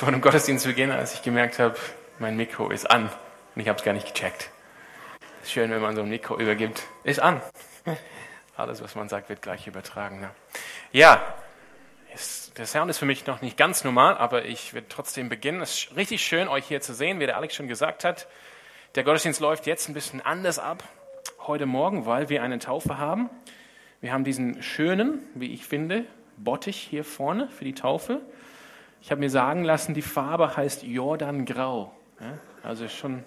vor dem Gottesdienst gehen, als ich gemerkt habe, mein Mikro ist an. Und ich habe es gar nicht gecheckt. Ist schön, wenn man so ein Mikro übergibt. Ist an. Alles, was man sagt, wird gleich übertragen. Ne? Ja, ist, der Sound ist für mich noch nicht ganz normal, aber ich werde trotzdem beginnen. Es ist richtig schön, euch hier zu sehen, wie der Alex schon gesagt hat. Der Gottesdienst läuft jetzt ein bisschen anders ab heute Morgen, weil wir eine Taufe haben. Wir haben diesen schönen, wie ich finde, Bottich hier vorne für die Taufe. Ich habe mir sagen lassen, die Farbe heißt Jordangrau. Ja, also schon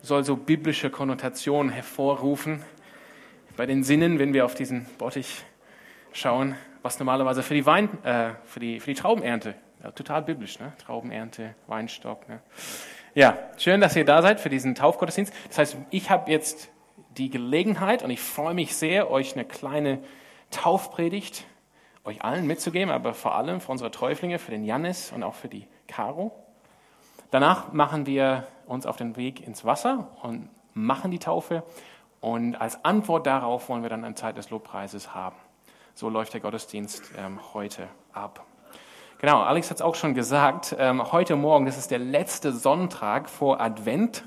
soll so biblische Konnotationen hervorrufen bei den Sinnen, wenn wir auf diesen Bottich schauen, was normalerweise für die Wein, äh, für die für die Traubenernte, ja, total biblisch, ne? Traubenernte, Weinstock. Ne? Ja, schön, dass ihr da seid für diesen Taufgottesdienst. Das heißt, ich habe jetzt die Gelegenheit und ich freue mich sehr, euch eine kleine Taufpredigt euch allen mitzugeben, aber vor allem für unsere Täuflinge, für den Jannis und auch für die Caro. Danach machen wir uns auf den Weg ins Wasser und machen die Taufe. Und als Antwort darauf wollen wir dann eine Zeit des Lobpreises haben. So läuft der Gottesdienst ähm, heute ab. Genau, Alex hat es auch schon gesagt. Ähm, heute Morgen, das ist der letzte Sonntag vor Advent.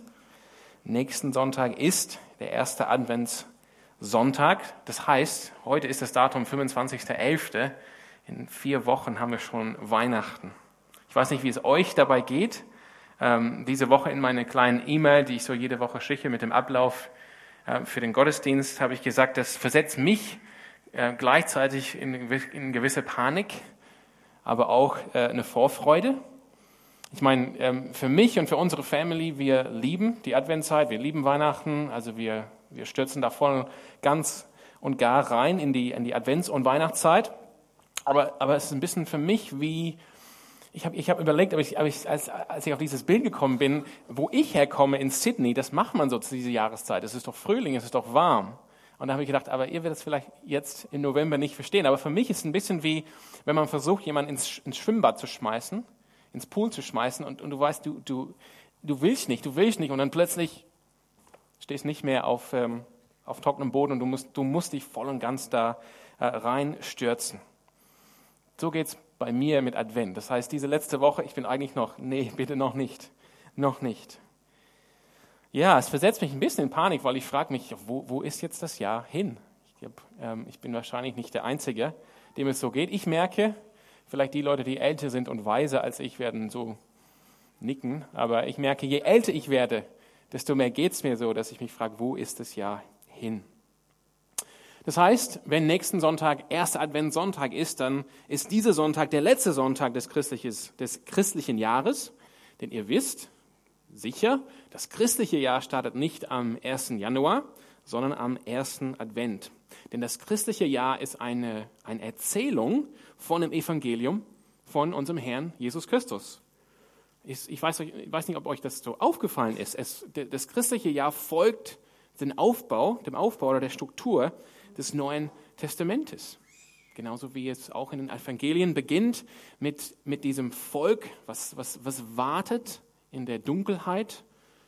Nächsten Sonntag ist der erste Advents Sonntag. Das heißt, heute ist das Datum 25.11. In vier Wochen haben wir schon Weihnachten. Ich weiß nicht, wie es euch dabei geht. Ähm, diese Woche in meine kleinen E-Mail, die ich so jede Woche schicke mit dem Ablauf äh, für den Gottesdienst, habe ich gesagt, das versetzt mich äh, gleichzeitig in, in gewisse Panik, aber auch äh, eine Vorfreude. Ich meine, ähm, für mich und für unsere Family, wir lieben die Adventszeit, wir lieben Weihnachten, also wir wir stürzen da voll ganz und gar rein in die, in die Advents- und Weihnachtszeit. Aber, aber es ist ein bisschen für mich wie, ich habe ich hab überlegt, aber ich, aber ich, als, als ich auf dieses Bild gekommen bin, wo ich herkomme in Sydney, das macht man so zu dieser Jahreszeit. Es ist doch Frühling, es ist doch warm. Und da habe ich gedacht, aber ihr werdet es vielleicht jetzt im November nicht verstehen. Aber für mich ist es ein bisschen wie, wenn man versucht, jemanden ins, ins Schwimmbad zu schmeißen, ins Pool zu schmeißen und, und du weißt, du, du, du willst nicht, du willst nicht und dann plötzlich stehst nicht mehr auf, ähm, auf trockenem Boden und du musst, du musst dich voll und ganz da äh, reinstürzen. So geht es bei mir mit Advent. Das heißt, diese letzte Woche, ich bin eigentlich noch, nee, bitte noch nicht, noch nicht. Ja, es versetzt mich ein bisschen in Panik, weil ich frage mich, wo, wo ist jetzt das Jahr hin? Ich, glaub, ähm, ich bin wahrscheinlich nicht der Einzige, dem es so geht. Ich merke, vielleicht die Leute, die älter sind und weiser als ich, werden so nicken, aber ich merke, je älter ich werde, desto mehr geht es mir so, dass ich mich frage, wo ist das Jahr hin? Das heißt, wenn nächsten Sonntag erster Adventssonntag ist, dann ist dieser Sonntag der letzte Sonntag des, des christlichen Jahres. Denn ihr wisst sicher, das christliche Jahr startet nicht am 1. Januar, sondern am ersten Advent. Denn das christliche Jahr ist eine, eine Erzählung von dem Evangelium von unserem Herrn Jesus Christus. Ich weiß, ich weiß nicht, ob euch das so aufgefallen ist. Es, das christliche Jahr folgt dem Aufbau, dem Aufbau oder der Struktur des Neuen Testamentes. Genauso wie es auch in den Evangelien beginnt mit, mit diesem Volk, was, was, was wartet in der Dunkelheit,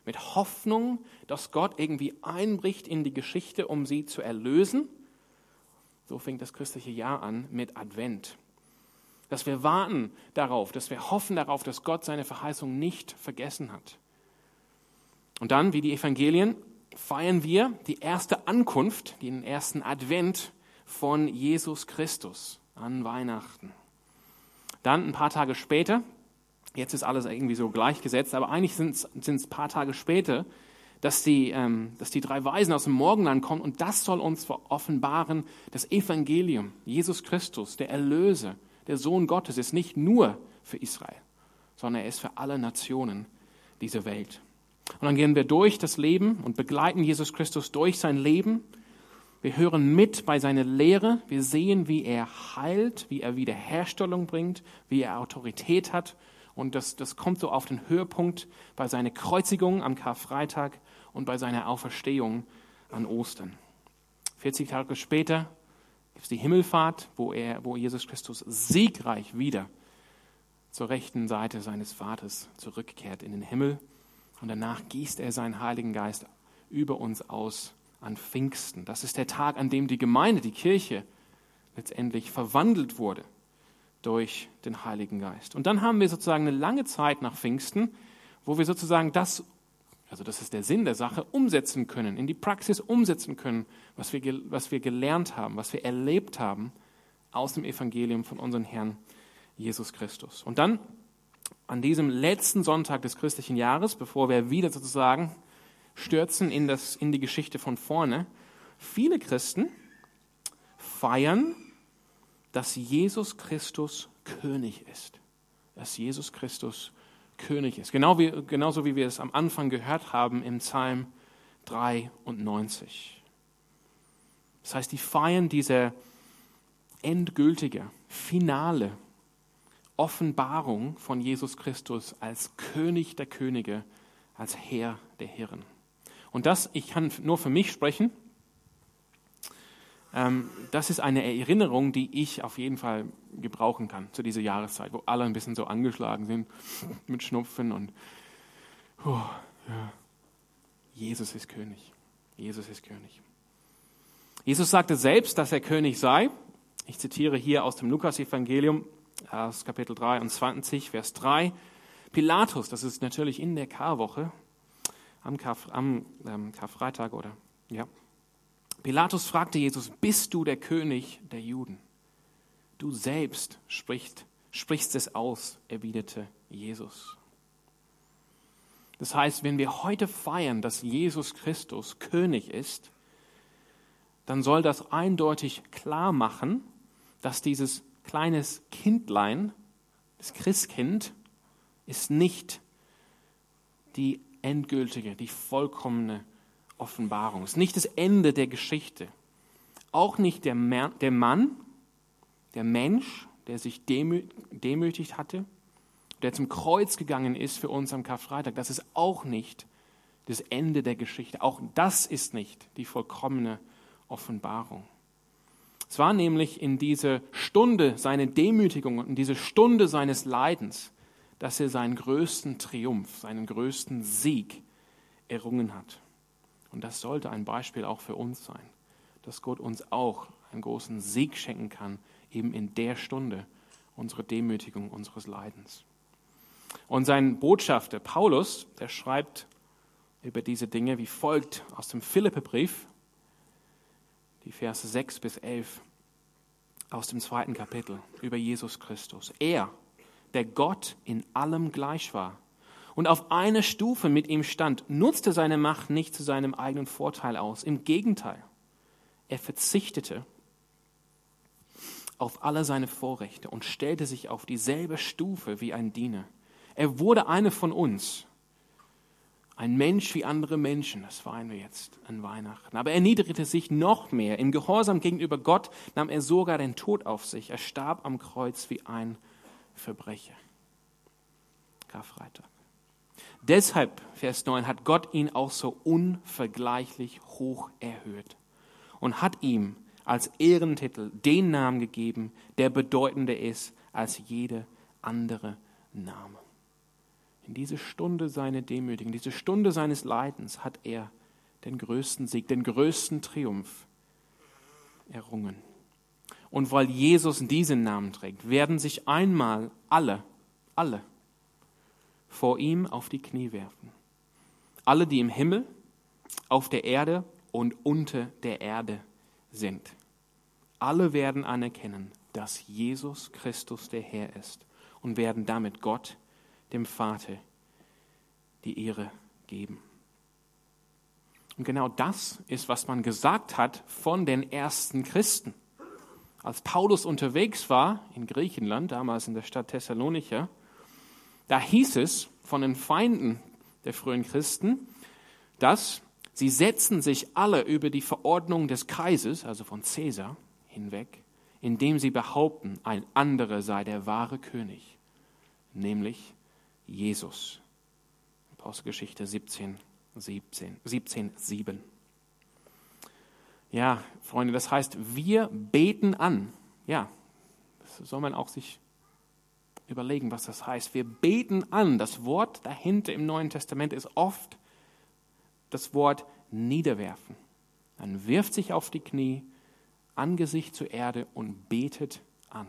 mit Hoffnung, dass Gott irgendwie einbricht in die Geschichte, um sie zu erlösen. So fängt das christliche Jahr an mit Advent dass wir warten darauf, dass wir hoffen darauf, dass Gott seine Verheißung nicht vergessen hat. Und dann, wie die Evangelien, feiern wir die erste Ankunft, den ersten Advent von Jesus Christus an Weihnachten. Dann ein paar Tage später, jetzt ist alles irgendwie so gleichgesetzt, aber eigentlich sind es ein paar Tage später, dass die, ähm, dass die drei Weisen aus dem Morgenland kommen und das soll uns offenbaren, das Evangelium, Jesus Christus, der Erlöser, der Sohn Gottes ist nicht nur für Israel, sondern er ist für alle Nationen dieser Welt. Und dann gehen wir durch das Leben und begleiten Jesus Christus durch sein Leben. Wir hören mit bei seiner Lehre. Wir sehen, wie er heilt, wie er Wiederherstellung bringt, wie er Autorität hat. Und das, das kommt so auf den Höhepunkt bei seiner Kreuzigung am Karfreitag und bei seiner Auferstehung an Ostern. 40 Tage später es die Himmelfahrt, wo, er, wo Jesus Christus siegreich wieder zur rechten Seite seines Vaters zurückkehrt in den Himmel. Und danach gießt er seinen Heiligen Geist über uns aus an Pfingsten. Das ist der Tag, an dem die Gemeinde, die Kirche letztendlich verwandelt wurde durch den Heiligen Geist. Und dann haben wir sozusagen eine lange Zeit nach Pfingsten, wo wir sozusagen das, also das ist der Sinn der Sache, umsetzen können, in die Praxis umsetzen können, was wir, was wir gelernt haben, was wir erlebt haben aus dem Evangelium von unserem Herrn Jesus Christus. Und dann an diesem letzten Sonntag des christlichen Jahres, bevor wir wieder sozusagen stürzen in, das, in die Geschichte von vorne, viele Christen feiern, dass Jesus Christus König ist. Dass Jesus Christus König ist. Genau wie, genauso wie wir es am Anfang gehört haben im Psalm 93. Das heißt, die feiern diese endgültige, finale Offenbarung von Jesus Christus als König der Könige, als Herr der Herren. Und das, ich kann nur für mich sprechen, das ist eine Erinnerung, die ich auf jeden Fall gebrauchen kann zu dieser Jahreszeit, wo alle ein bisschen so angeschlagen sind mit Schnupfen und oh, ja. Jesus ist König. Jesus ist König. Jesus sagte selbst, dass er König sei. Ich zitiere hier aus dem Lukas-Evangelium, aus Kapitel 23, Vers 3. Pilatus, das ist natürlich in der Karwoche, am, Karf, am ähm, Karfreitag oder ja. Pilatus fragte Jesus: Bist du der König der Juden? Du selbst sprichst, sprichst es aus, erwiderte Jesus. Das heißt, wenn wir heute feiern, dass Jesus Christus König ist, dann soll das eindeutig klar machen, dass dieses kleines Kindlein, das Christkind, ist nicht die endgültige, die vollkommene Offenbarung. Es ist nicht das Ende der Geschichte. Auch nicht der, der Mann, der Mensch, der sich demütigt hatte, der zum Kreuz gegangen ist für uns am Karfreitag. Das ist auch nicht das Ende der Geschichte. Auch das ist nicht die vollkommene Offenbarung. Es war nämlich in dieser Stunde seiner Demütigung und in dieser Stunde seines Leidens, dass er seinen größten Triumph, seinen größten Sieg errungen hat. Und das sollte ein Beispiel auch für uns sein, dass Gott uns auch einen großen Sieg schenken kann, eben in der Stunde unserer Demütigung, unseres Leidens. Und sein Botschafter Paulus, der schreibt über diese Dinge wie folgt aus dem Philippebrief, die Verse 6 bis 11 aus dem zweiten Kapitel über Jesus Christus. Er, der Gott in allem gleich war und auf einer Stufe mit ihm stand, nutzte seine Macht nicht zu seinem eigenen Vorteil aus. Im Gegenteil, er verzichtete auf alle seine Vorrechte und stellte sich auf dieselbe Stufe wie ein Diener. Er wurde eine von uns ein Mensch wie andere Menschen, das feiern wir jetzt an Weihnachten. Aber er niedrigte sich noch mehr. Im Gehorsam gegenüber Gott nahm er sogar den Tod auf sich. Er starb am Kreuz wie ein Verbrecher. Karfreitag. Deshalb, Vers 9, hat Gott ihn auch so unvergleichlich hoch erhöht und hat ihm als Ehrentitel den Namen gegeben, der bedeutender ist als jede andere Name. In diese Stunde seiner Demütigung, diese Stunde seines Leidens hat er den größten Sieg, den größten Triumph errungen. Und weil Jesus diesen Namen trägt, werden sich einmal alle, alle vor ihm auf die Knie werfen. Alle, die im Himmel, auf der Erde und unter der Erde sind. Alle werden anerkennen, dass Jesus Christus der Herr ist und werden damit Gott dem Vater die Ehre geben. Und genau das ist, was man gesagt hat von den ersten Christen. Als Paulus unterwegs war in Griechenland, damals in der Stadt Thessalonicher, da hieß es von den Feinden der frühen Christen, dass sie setzen sich alle über die Verordnung des Kaisers, also von Caesar, hinweg, indem sie behaupten, ein anderer sei der wahre König, nämlich Jesus. Apostelgeschichte 17, 17, 17, 7. Ja, Freunde, das heißt, wir beten an. Ja, das soll man auch sich überlegen, was das heißt. Wir beten an. Das Wort dahinter im Neuen Testament ist oft das Wort niederwerfen. Man wirft sich auf die Knie, Angesicht zur Erde und betet an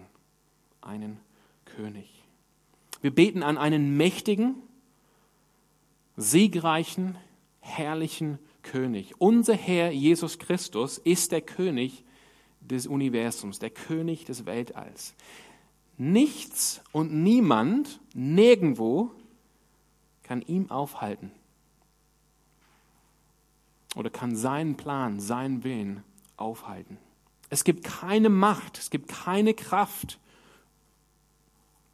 einen König. Wir beten an einen mächtigen, siegreichen, herrlichen König. Unser Herr Jesus Christus ist der König des Universums, der König des Weltalls. Nichts und niemand, nirgendwo kann ihm aufhalten oder kann seinen Plan, seinen Willen aufhalten. Es gibt keine Macht, es gibt keine Kraft,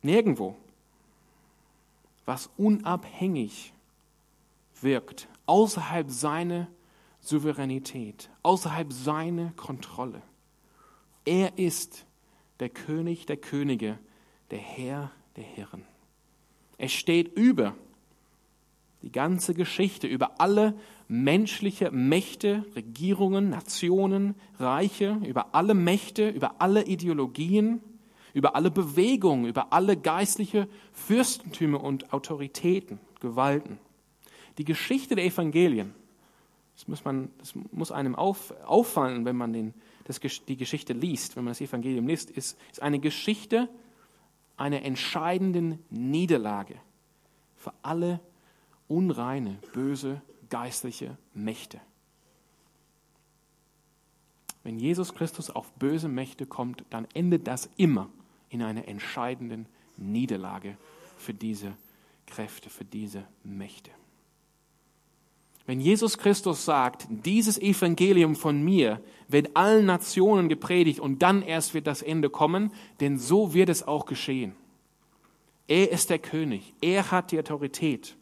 nirgendwo, was unabhängig wirkt, außerhalb seiner Souveränität, außerhalb seiner Kontrolle. Er ist der König der Könige, der Herr der Herren. Er steht über die ganze Geschichte, über alle menschliche Mächte, Regierungen, Nationen, Reiche, über alle Mächte, über alle Ideologien, über alle Bewegungen, über alle geistliche Fürstentümer und Autoritäten, Gewalten. Die Geschichte der Evangelien, das muss, man, das muss einem auf, auffallen, wenn man den, das, die Geschichte liest, wenn man das Evangelium liest, ist, ist eine Geschichte einer entscheidenden Niederlage für alle unreine, böse, geistliche Mächte. Wenn Jesus Christus auf böse Mächte kommt, dann endet das immer in einer entscheidenden Niederlage für diese Kräfte, für diese Mächte. Wenn Jesus Christus sagt, dieses Evangelium von mir wird allen Nationen gepredigt und dann erst wird das Ende kommen, denn so wird es auch geschehen. Er ist der König, er hat die Autorität.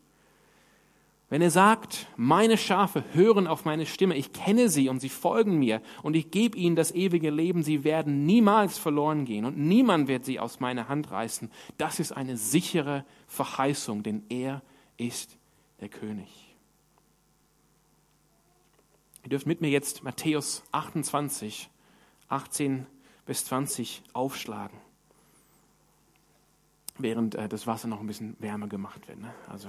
Wenn er sagt, meine Schafe hören auf meine Stimme, ich kenne sie und sie folgen mir und ich gebe ihnen das ewige Leben, sie werden niemals verloren gehen und niemand wird sie aus meiner Hand reißen, das ist eine sichere Verheißung, denn er ist der König. Ihr dürft mit mir jetzt Matthäus 28, 18 bis 20 aufschlagen, während äh, das Wasser noch ein bisschen wärmer gemacht wird. Ne? Also.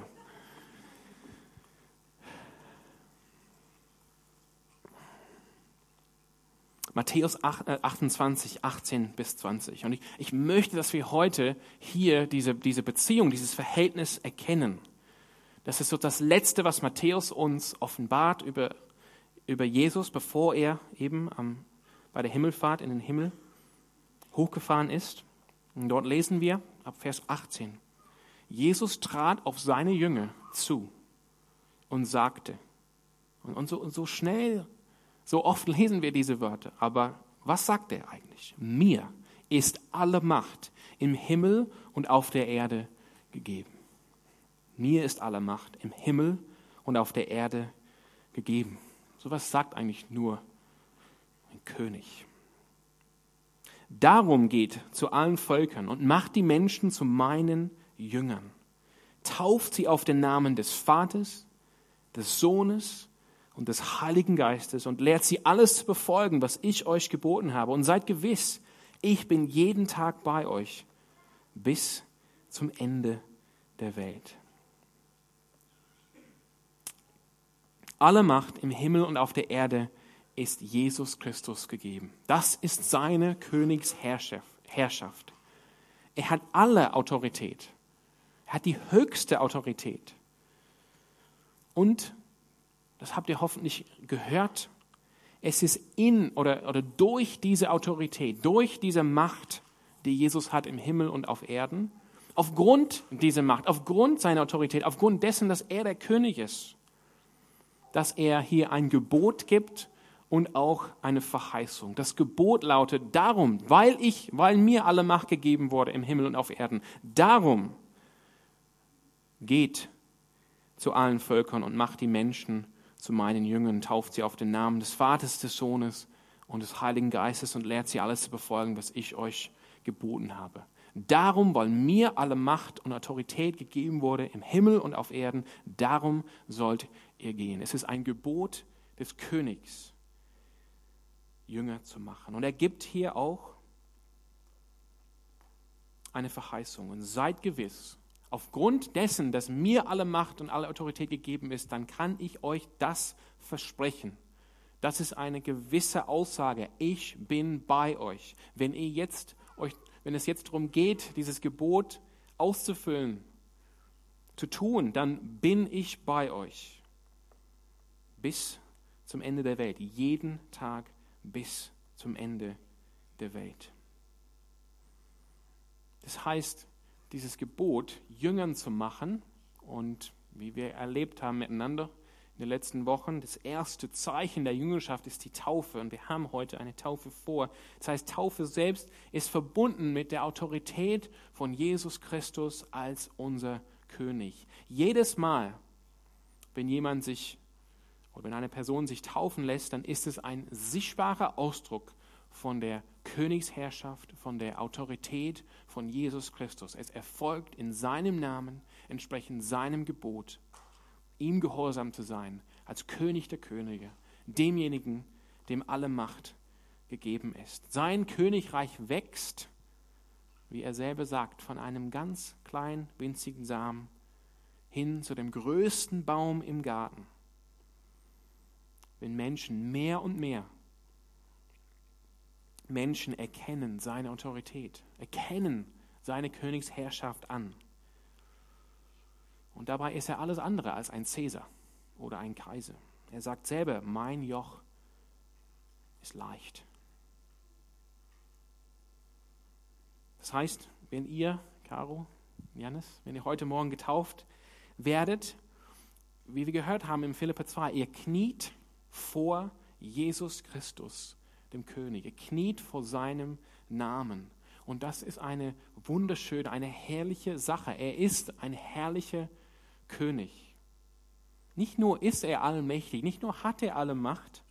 Matthäus 28, 18 äh, bis 20. Und ich, ich möchte, dass wir heute hier diese, diese Beziehung, dieses Verhältnis erkennen. Das ist so das Letzte, was Matthäus uns offenbart über über Jesus, bevor er eben am, bei der Himmelfahrt in den Himmel hochgefahren ist. Und dort lesen wir ab Vers 18. Jesus trat auf seine Jünger zu und sagte, und, und, so, und so schnell, so oft lesen wir diese Wörter, aber was sagt er eigentlich? Mir ist alle Macht im Himmel und auf der Erde gegeben. Mir ist alle Macht im Himmel und auf der Erde gegeben. Sowas sagt eigentlich nur ein König. Darum geht zu allen Völkern und macht die Menschen zu meinen Jüngern. Tauft sie auf den Namen des Vaters, des Sohnes und des Heiligen Geistes und lehrt sie alles zu befolgen, was ich euch geboten habe. Und seid gewiss, ich bin jeden Tag bei euch bis zum Ende der Welt. Alle Macht im Himmel und auf der Erde ist Jesus Christus gegeben. Das ist seine Königsherrschaft. Er hat alle Autorität. Er hat die höchste Autorität. Und, das habt ihr hoffentlich gehört, es ist in oder, oder durch diese Autorität, durch diese Macht, die Jesus hat im Himmel und auf Erden, aufgrund dieser Macht, aufgrund seiner Autorität, aufgrund dessen, dass er der König ist, dass er hier ein Gebot gibt und auch eine Verheißung. Das Gebot lautet darum, weil ich, weil mir alle Macht gegeben wurde im Himmel und auf Erden, darum geht zu allen Völkern und macht die Menschen zu meinen Jüngern, tauft sie auf den Namen des Vaters, des Sohnes und des Heiligen Geistes und lehrt sie alles zu befolgen, was ich euch geboten habe. Darum, weil mir alle Macht und Autorität gegeben wurde im Himmel und auf Erden, darum sollt ihr gehen. Es ist ein Gebot des Königs, Jünger zu machen. Und er gibt hier auch eine Verheißung. Und seid gewiss, aufgrund dessen, dass mir alle Macht und alle Autorität gegeben ist, dann kann ich euch das versprechen. Das ist eine gewisse Aussage. Ich bin bei euch. Wenn ihr jetzt euch wenn es jetzt darum geht, dieses Gebot auszufüllen, zu tun, dann bin ich bei euch bis zum Ende der Welt, jeden Tag bis zum Ende der Welt. Das heißt, dieses Gebot, Jüngern zu machen und wie wir erlebt haben miteinander in den letzten Wochen, das erste Zeichen der Jüngerschaft ist die Taufe und wir haben heute eine Taufe vor. Das heißt, Taufe selbst ist verbunden mit der Autorität von Jesus Christus als unser König. Jedes Mal, wenn jemand sich oder wenn eine Person sich taufen lässt, dann ist es ein sichtbarer Ausdruck von der Königsherrschaft, von der Autorität von Jesus Christus. Es erfolgt in seinem Namen, entsprechend seinem Gebot, ihm gehorsam zu sein, als König der Könige, demjenigen, dem alle Macht gegeben ist. Sein Königreich wächst, wie er selber sagt, von einem ganz kleinen, winzigen Samen hin zu dem größten Baum im Garten wenn Menschen mehr und mehr Menschen erkennen seine Autorität, erkennen seine Königsherrschaft an. Und dabei ist er alles andere als ein Cäsar oder ein Kaiser. Er sagt selber, mein Joch ist leicht. Das heißt, wenn ihr, Caro, Janis, wenn ihr heute Morgen getauft werdet, wie wir gehört haben im Philippa 2, ihr kniet vor Jesus Christus, dem König. Er kniet vor seinem Namen. Und das ist eine wunderschöne, eine herrliche Sache. Er ist ein herrlicher König. Nicht nur ist er allmächtig, nicht nur hat er alle Macht,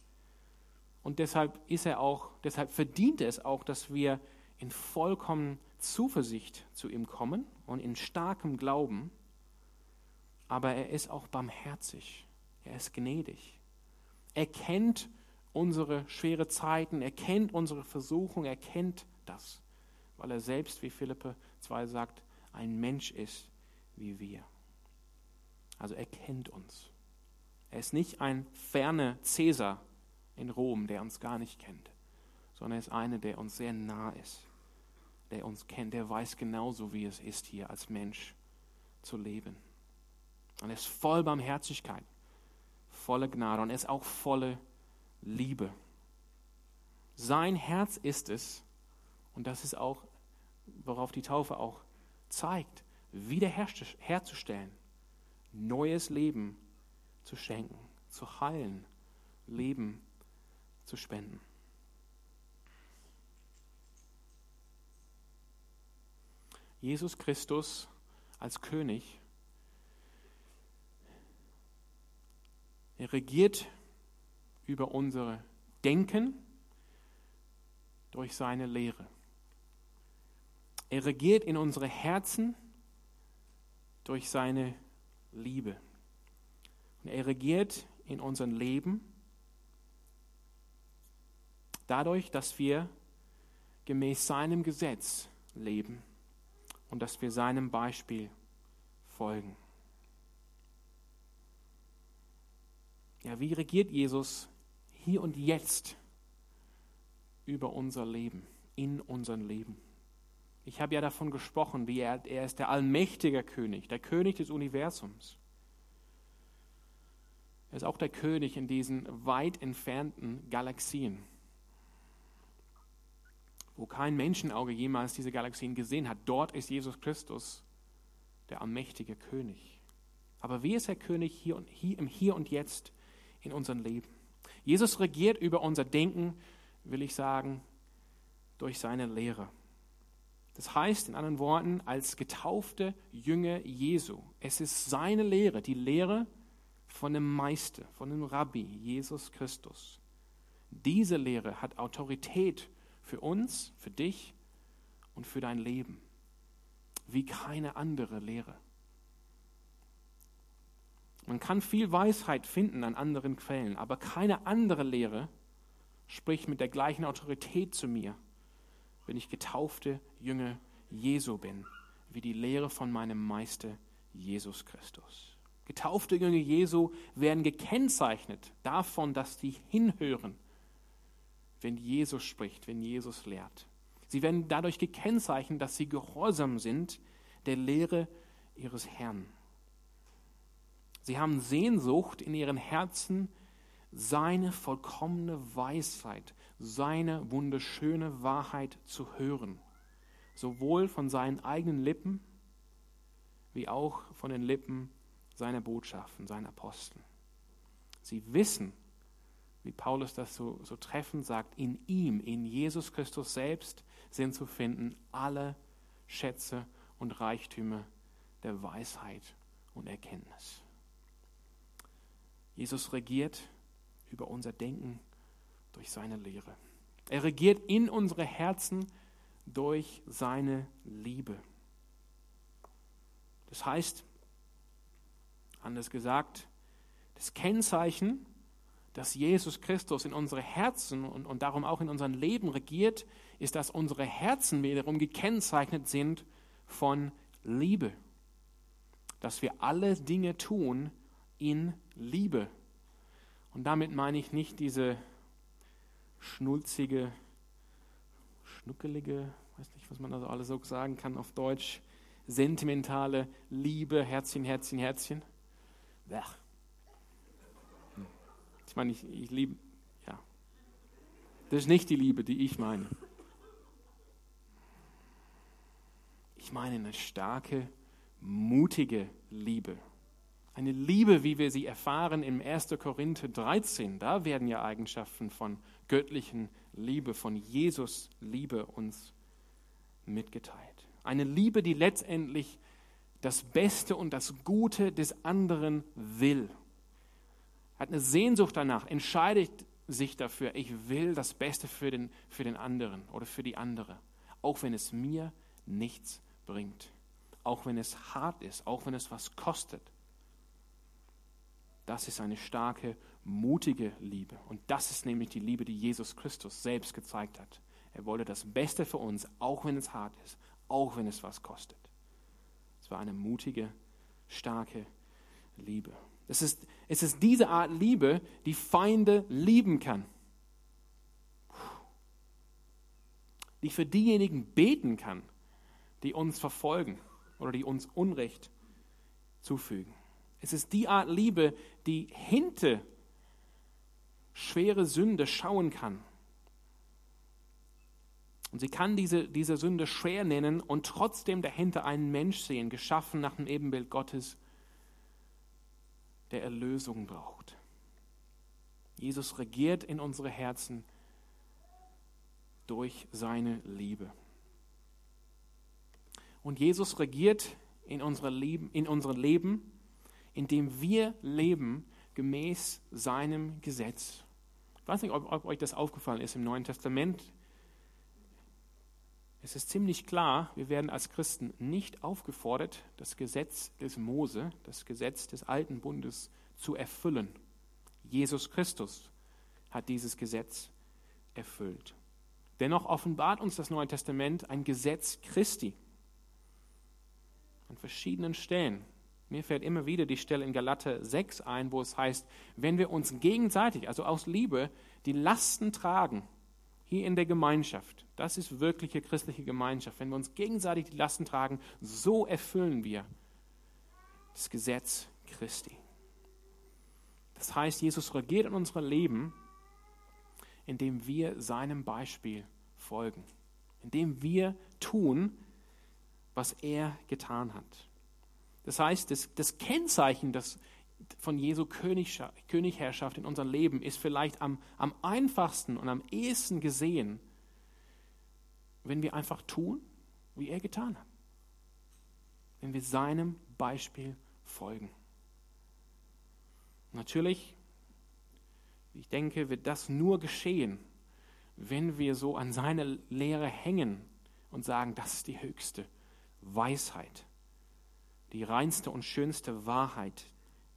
und deshalb ist er auch, deshalb verdient es auch, dass wir in vollkommen Zuversicht zu ihm kommen und in starkem Glauben. Aber er ist auch barmherzig. Er ist gnädig. Er kennt unsere schwere Zeiten, er kennt unsere Versuchung, er kennt das, weil er selbst, wie Philippe 2 sagt, ein Mensch ist wie wir. Also er kennt uns. Er ist nicht ein ferner Cäsar in Rom, der uns gar nicht kennt, sondern er ist einer, der uns sehr nah ist, der uns kennt, der weiß genauso, wie es ist, hier als Mensch zu leben. Und er ist voll Barmherzigkeit volle Gnade und er ist auch volle Liebe. Sein Herz ist es, und das ist auch, worauf die Taufe auch zeigt, wiederherzustellen, neues Leben zu schenken, zu heilen, Leben zu spenden. Jesus Christus als König Er regiert über unsere Denken durch seine Lehre. Er regiert in unsere Herzen durch seine Liebe. Und er regiert in unserem Leben dadurch, dass wir gemäß seinem Gesetz leben und dass wir seinem Beispiel folgen. Ja, wie regiert Jesus hier und jetzt über unser Leben, in unserem Leben? Ich habe ja davon gesprochen, wie er, er ist der allmächtige König, der König des Universums. Er ist auch der König in diesen weit entfernten Galaxien, wo kein Menschenauge jemals diese Galaxien gesehen hat. Dort ist Jesus Christus der allmächtige König. Aber wie ist der König hier, und, hier im Hier und Jetzt in unserem Leben. Jesus regiert über unser Denken, will ich sagen, durch seine Lehre. Das heißt in anderen Worten, als getaufte Jünger Jesu. Es ist seine Lehre, die Lehre von dem Meister, von dem Rabbi, Jesus Christus. Diese Lehre hat Autorität für uns, für dich und für dein Leben, wie keine andere Lehre. Man kann viel Weisheit finden an anderen Quellen, aber keine andere Lehre spricht mit der gleichen Autorität zu mir, wenn ich getaufte Jünger Jesu bin, wie die Lehre von meinem Meister Jesus Christus. Getaufte Jünger Jesu werden gekennzeichnet davon, dass sie hinhören, wenn Jesus spricht, wenn Jesus lehrt. Sie werden dadurch gekennzeichnet, dass sie gehorsam sind der Lehre ihres Herrn. Sie haben Sehnsucht in ihren Herzen, seine vollkommene Weisheit, seine wunderschöne Wahrheit zu hören, sowohl von seinen eigenen Lippen wie auch von den Lippen seiner Botschaften, seiner Apostel. Sie wissen, wie Paulus das so, so treffend sagt, in ihm, in Jesus Christus selbst sind zu finden alle Schätze und Reichtümer der Weisheit und Erkenntnis. Jesus regiert über unser Denken durch seine Lehre. Er regiert in unsere Herzen durch seine Liebe. Das heißt, anders gesagt, das Kennzeichen, dass Jesus Christus in unsere Herzen und, und darum auch in unserem Leben regiert, ist, dass unsere Herzen wiederum gekennzeichnet sind von Liebe. Dass wir alle Dinge tun in Liebe. Und damit meine ich nicht diese schnulzige, schnuckelige, weiß nicht, was man da so alles so sagen kann auf Deutsch, sentimentale Liebe, Herzchen, Herzchen, Herzchen. Blech. Ich meine, ich, ich liebe, ja. Das ist nicht die Liebe, die ich meine. Ich meine eine starke, mutige Liebe. Eine Liebe, wie wir sie erfahren im 1. Korinther 13. Da werden ja Eigenschaften von göttlichen Liebe, von Jesus Liebe uns mitgeteilt. Eine Liebe, die letztendlich das Beste und das Gute des anderen will. Hat eine Sehnsucht danach, entscheidet sich dafür, ich will das Beste für den, für den anderen oder für die andere, auch wenn es mir nichts bringt, auch wenn es hart ist, auch wenn es was kostet. Das ist eine starke, mutige Liebe. Und das ist nämlich die Liebe, die Jesus Christus selbst gezeigt hat. Er wollte das Beste für uns, auch wenn es hart ist, auch wenn es was kostet. Es war eine mutige, starke Liebe. Es ist, es ist diese Art Liebe, die Feinde lieben kann. Die für diejenigen beten kann, die uns verfolgen oder die uns Unrecht zufügen. Es ist die Art Liebe, die hinter schwere Sünde schauen kann und sie kann diese, diese Sünde schwer nennen und trotzdem dahinter einen Mensch sehen, geschaffen nach dem Ebenbild Gottes, der Erlösung braucht. Jesus regiert in unsere Herzen durch seine Liebe. Und Jesus regiert in, unsere Leben, in unserem Leben, indem wir leben gemäß seinem Gesetz. Ich weiß nicht, ob, ob euch das aufgefallen ist im Neuen Testament. Es ist ziemlich klar, wir werden als Christen nicht aufgefordert, das Gesetz des Mose, das Gesetz des alten Bundes zu erfüllen. Jesus Christus hat dieses Gesetz erfüllt. Dennoch offenbart uns das Neue Testament ein Gesetz Christi an verschiedenen Stellen. Mir fällt immer wieder die Stelle in Galater 6 ein, wo es heißt, wenn wir uns gegenseitig, also aus Liebe, die Lasten tragen, hier in der Gemeinschaft. Das ist wirkliche christliche Gemeinschaft. Wenn wir uns gegenseitig die Lasten tragen, so erfüllen wir das Gesetz Christi. Das heißt, Jesus regiert in unserem Leben, indem wir seinem Beispiel folgen, indem wir tun, was er getan hat. Das heißt, das, das Kennzeichen, das von Jesu Königherrschaft in unserem Leben ist vielleicht am, am einfachsten und am ehesten gesehen, wenn wir einfach tun, wie er getan hat. Wenn wir seinem Beispiel folgen. Natürlich, ich denke, wird das nur geschehen, wenn wir so an seine Lehre hängen und sagen, das ist die höchste Weisheit, die reinste und schönste Wahrheit,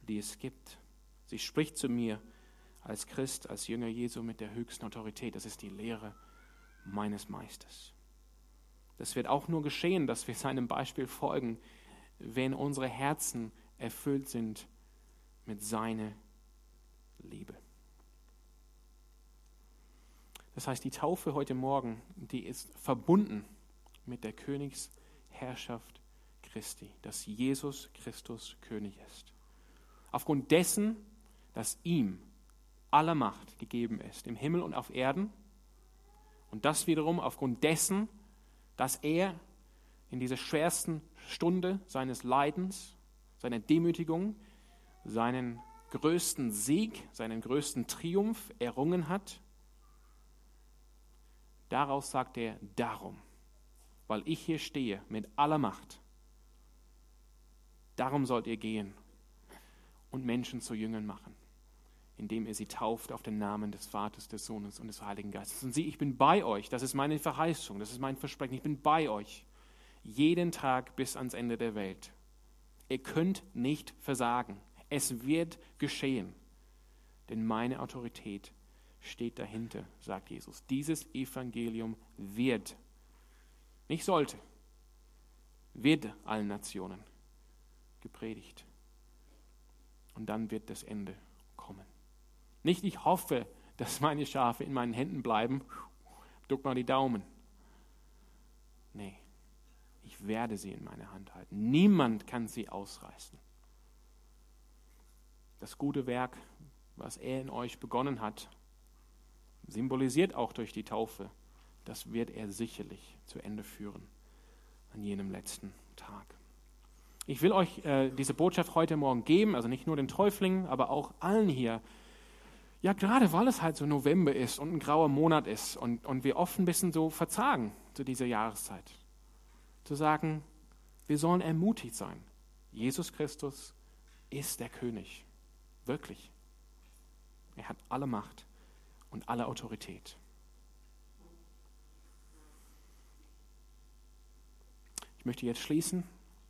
die es gibt. Sie spricht zu mir als Christ, als Jünger Jesu mit der höchsten Autorität. Das ist die Lehre meines Meisters. Das wird auch nur geschehen, dass wir seinem Beispiel folgen, wenn unsere Herzen erfüllt sind mit seiner Liebe. Das heißt, die Taufe heute Morgen, die ist verbunden mit der Königsherrschaft Christi, dass Jesus Christus König ist. Aufgrund dessen, dass ihm aller Macht gegeben ist, im Himmel und auf Erden, und das wiederum aufgrund dessen, dass er in dieser schwersten Stunde seines Leidens, seiner Demütigung, seinen größten Sieg, seinen größten Triumph errungen hat. Daraus sagt er, darum, weil ich hier stehe mit aller Macht, darum sollt ihr gehen und Menschen zu Jüngern machen, indem ihr sie tauft auf den Namen des Vaters, des Sohnes und des Heiligen Geistes. Und sieh, ich bin bei euch, das ist meine Verheißung, das ist mein Versprechen, ich bin bei euch jeden Tag bis ans Ende der Welt. Ihr könnt nicht versagen. Es wird geschehen. Denn meine Autorität steht dahinter, sagt Jesus. Dieses Evangelium wird, nicht sollte, wird allen Nationen gepredigt. Und dann wird das Ende kommen. Nicht ich hoffe, dass meine Schafe in meinen Händen bleiben. Drück mal die Daumen. Nee, ich werde sie in meine Hand halten. Niemand kann sie ausreißen. Das gute Werk, was er in euch begonnen hat, symbolisiert auch durch die Taufe, das wird er sicherlich zu Ende führen an jenem letzten Tag. Ich will euch äh, diese Botschaft heute Morgen geben, also nicht nur den Täuflingen, aber auch allen hier. Ja, gerade weil es halt so November ist und ein grauer Monat ist und, und wir oft ein bisschen so verzagen zu dieser Jahreszeit. Zu sagen, wir sollen ermutigt sein. Jesus Christus ist der König. Wirklich. Er hat alle Macht und alle Autorität. Ich möchte jetzt schließen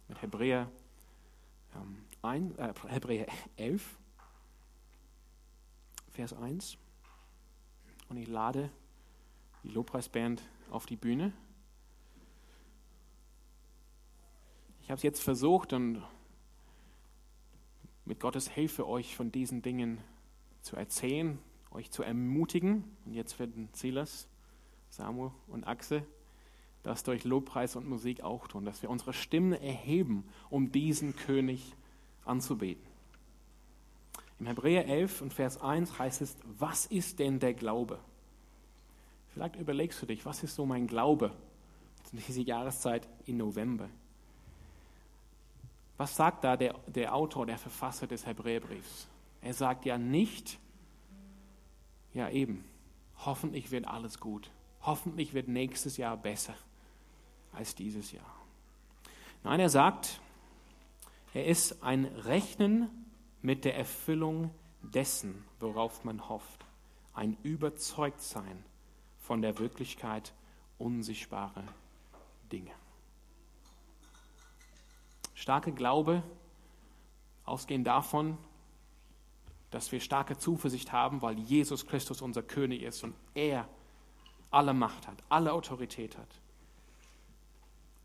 mit Hebräer, ähm, 1, äh, Hebräer 11, Vers 1. Und ich lade die Lobpreisband auf die Bühne. Ich habe es jetzt versucht und mit Gottes Hilfe euch von diesen Dingen zu erzählen, euch zu ermutigen. Und jetzt werden Silas, Samu und Axel das durch Lobpreis und Musik auch tun, dass wir unsere Stimmen erheben, um diesen König anzubeten. Im Hebräer 11 und Vers 1 heißt es, was ist denn der Glaube? Vielleicht überlegst du dich, was ist so mein Glaube in dieser Jahreszeit im November? Was sagt da der, der Autor, der Verfasser des Hebräerbriefs? Er sagt ja nicht, ja eben, hoffentlich wird alles gut. Hoffentlich wird nächstes Jahr besser als dieses Jahr. Nein, er sagt, er ist ein Rechnen mit der Erfüllung dessen, worauf man hofft. Ein Überzeugtsein von der Wirklichkeit unsichtbarer Dinge. Starke Glaube, ausgehend davon, dass wir starke Zuversicht haben, weil Jesus Christus unser König ist und er alle Macht hat, alle Autorität hat.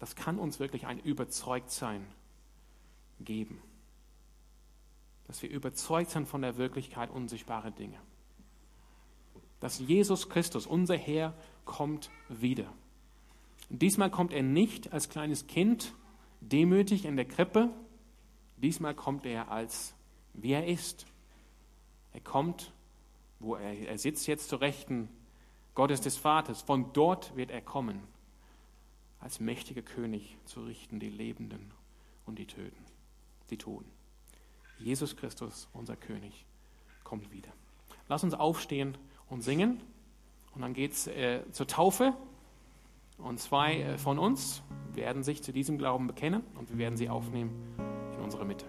Das kann uns wirklich ein Überzeugtsein geben. Dass wir überzeugt sind von der Wirklichkeit unsichtbarer Dinge. Dass Jesus Christus, unser Herr, kommt wieder. Und diesmal kommt er nicht als kleines Kind demütig in der Krippe. Diesmal kommt er als, wie er ist. Er kommt, wo er, er sitzt jetzt zur Rechten Gottes des Vaters. Von dort wird er kommen, als mächtiger König zu richten die Lebenden und die Töten, die Toten. Jesus Christus, unser König, kommt wieder. Lass uns aufstehen und singen. Und dann geht es äh, zur Taufe. Und zwei äh, von uns werden sich zu diesem Glauben bekennen und wir werden sie aufnehmen in unsere Mitte.